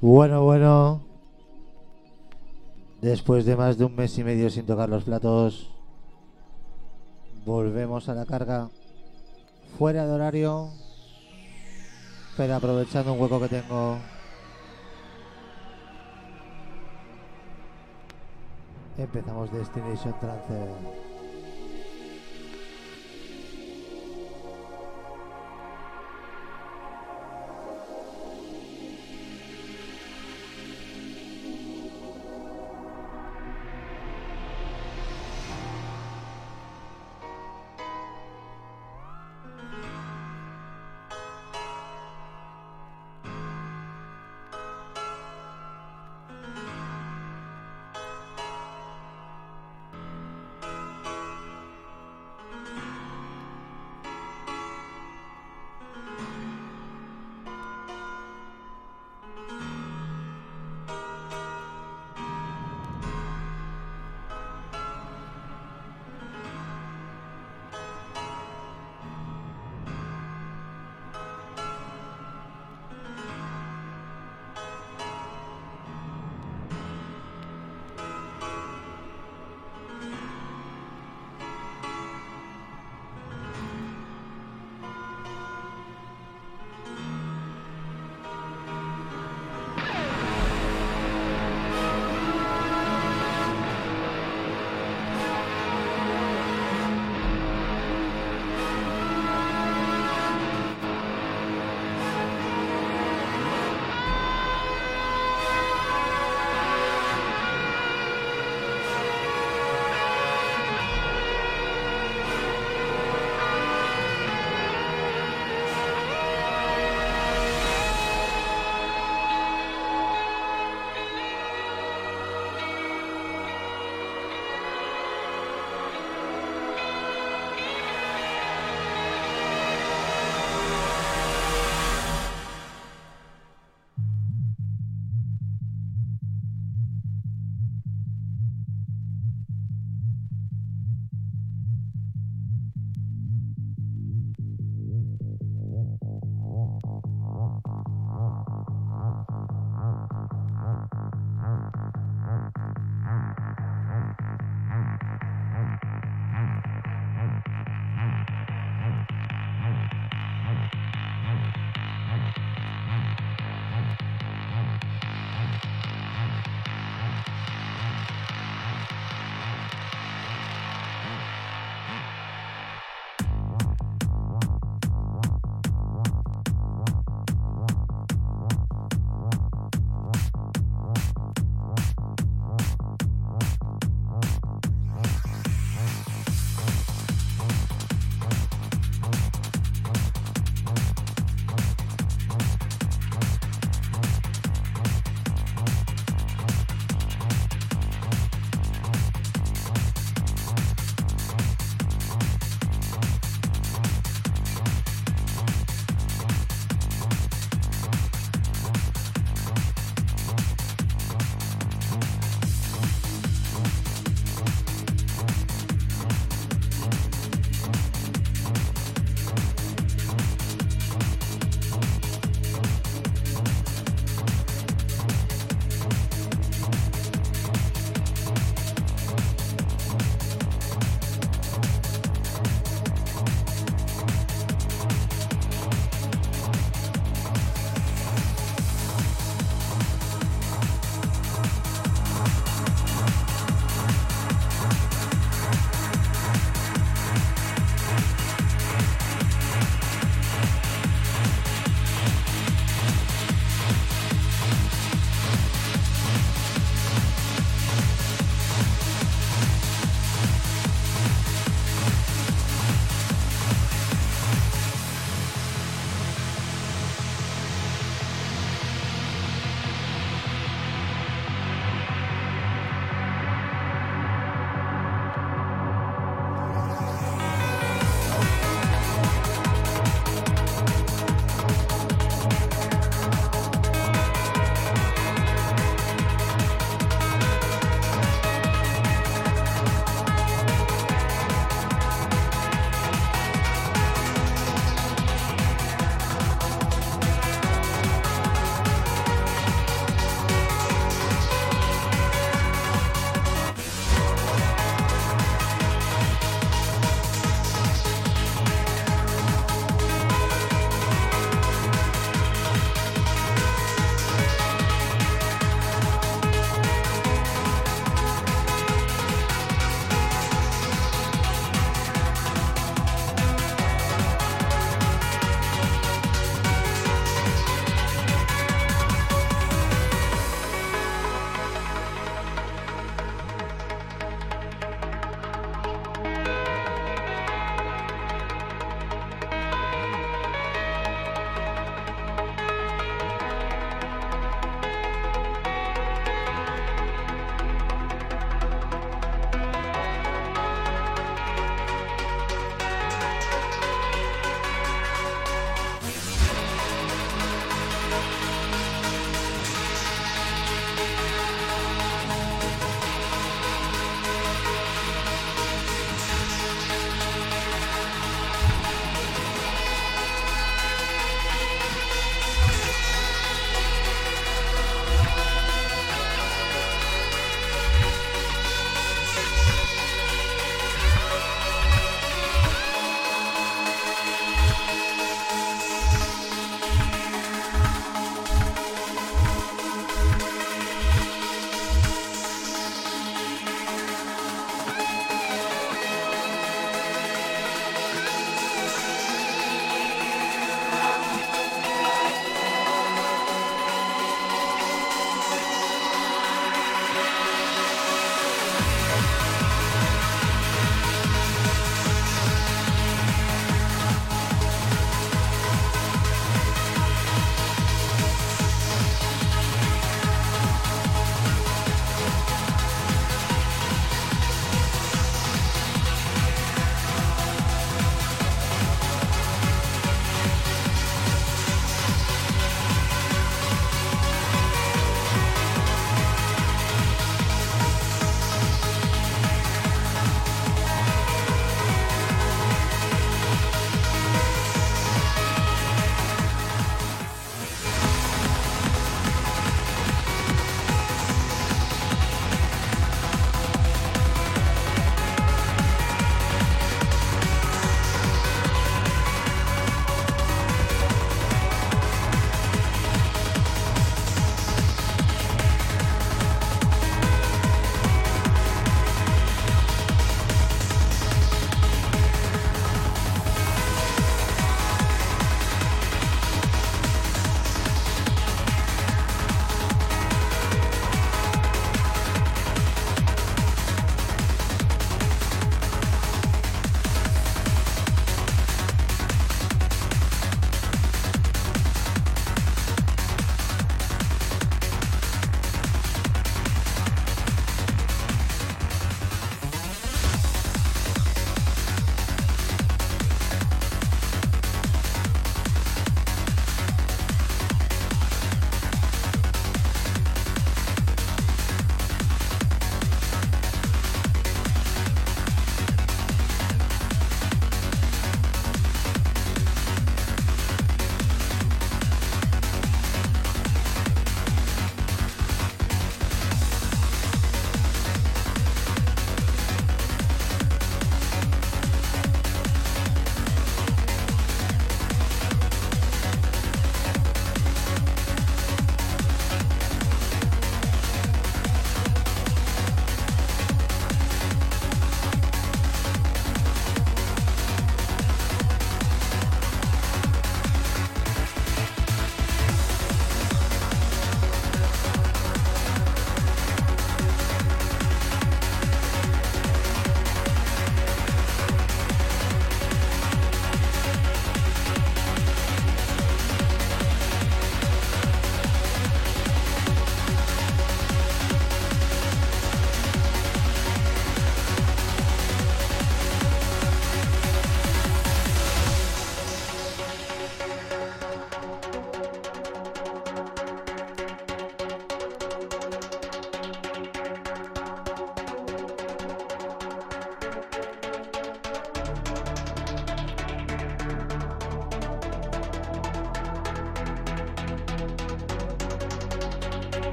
Bueno, bueno. Después de más de un mes y medio sin tocar los platos, volvemos a la carga. Fuera de horario, pero aprovechando un hueco que tengo. Empezamos Destination Trance.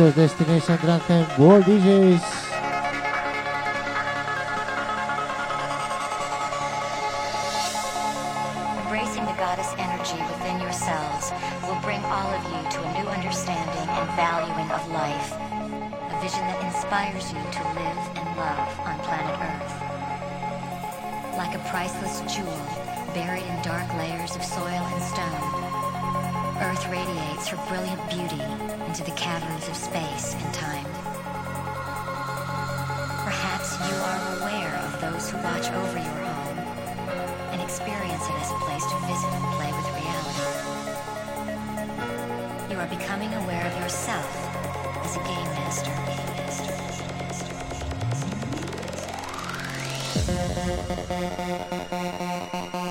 Discos Embracing the goddess energy within yourselves will bring all of you to a new understanding and valuing of life. A vision that inspires you to live and love on planet Earth. Like a priceless jewel buried in dark layers. Earth radiates her brilliant beauty into the caverns of space and time. Perhaps you are aware of those who watch over your home and experience it as a place to visit and play with reality. You are becoming aware of yourself as a game master. Game master. Game master. Game master.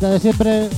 De siempre.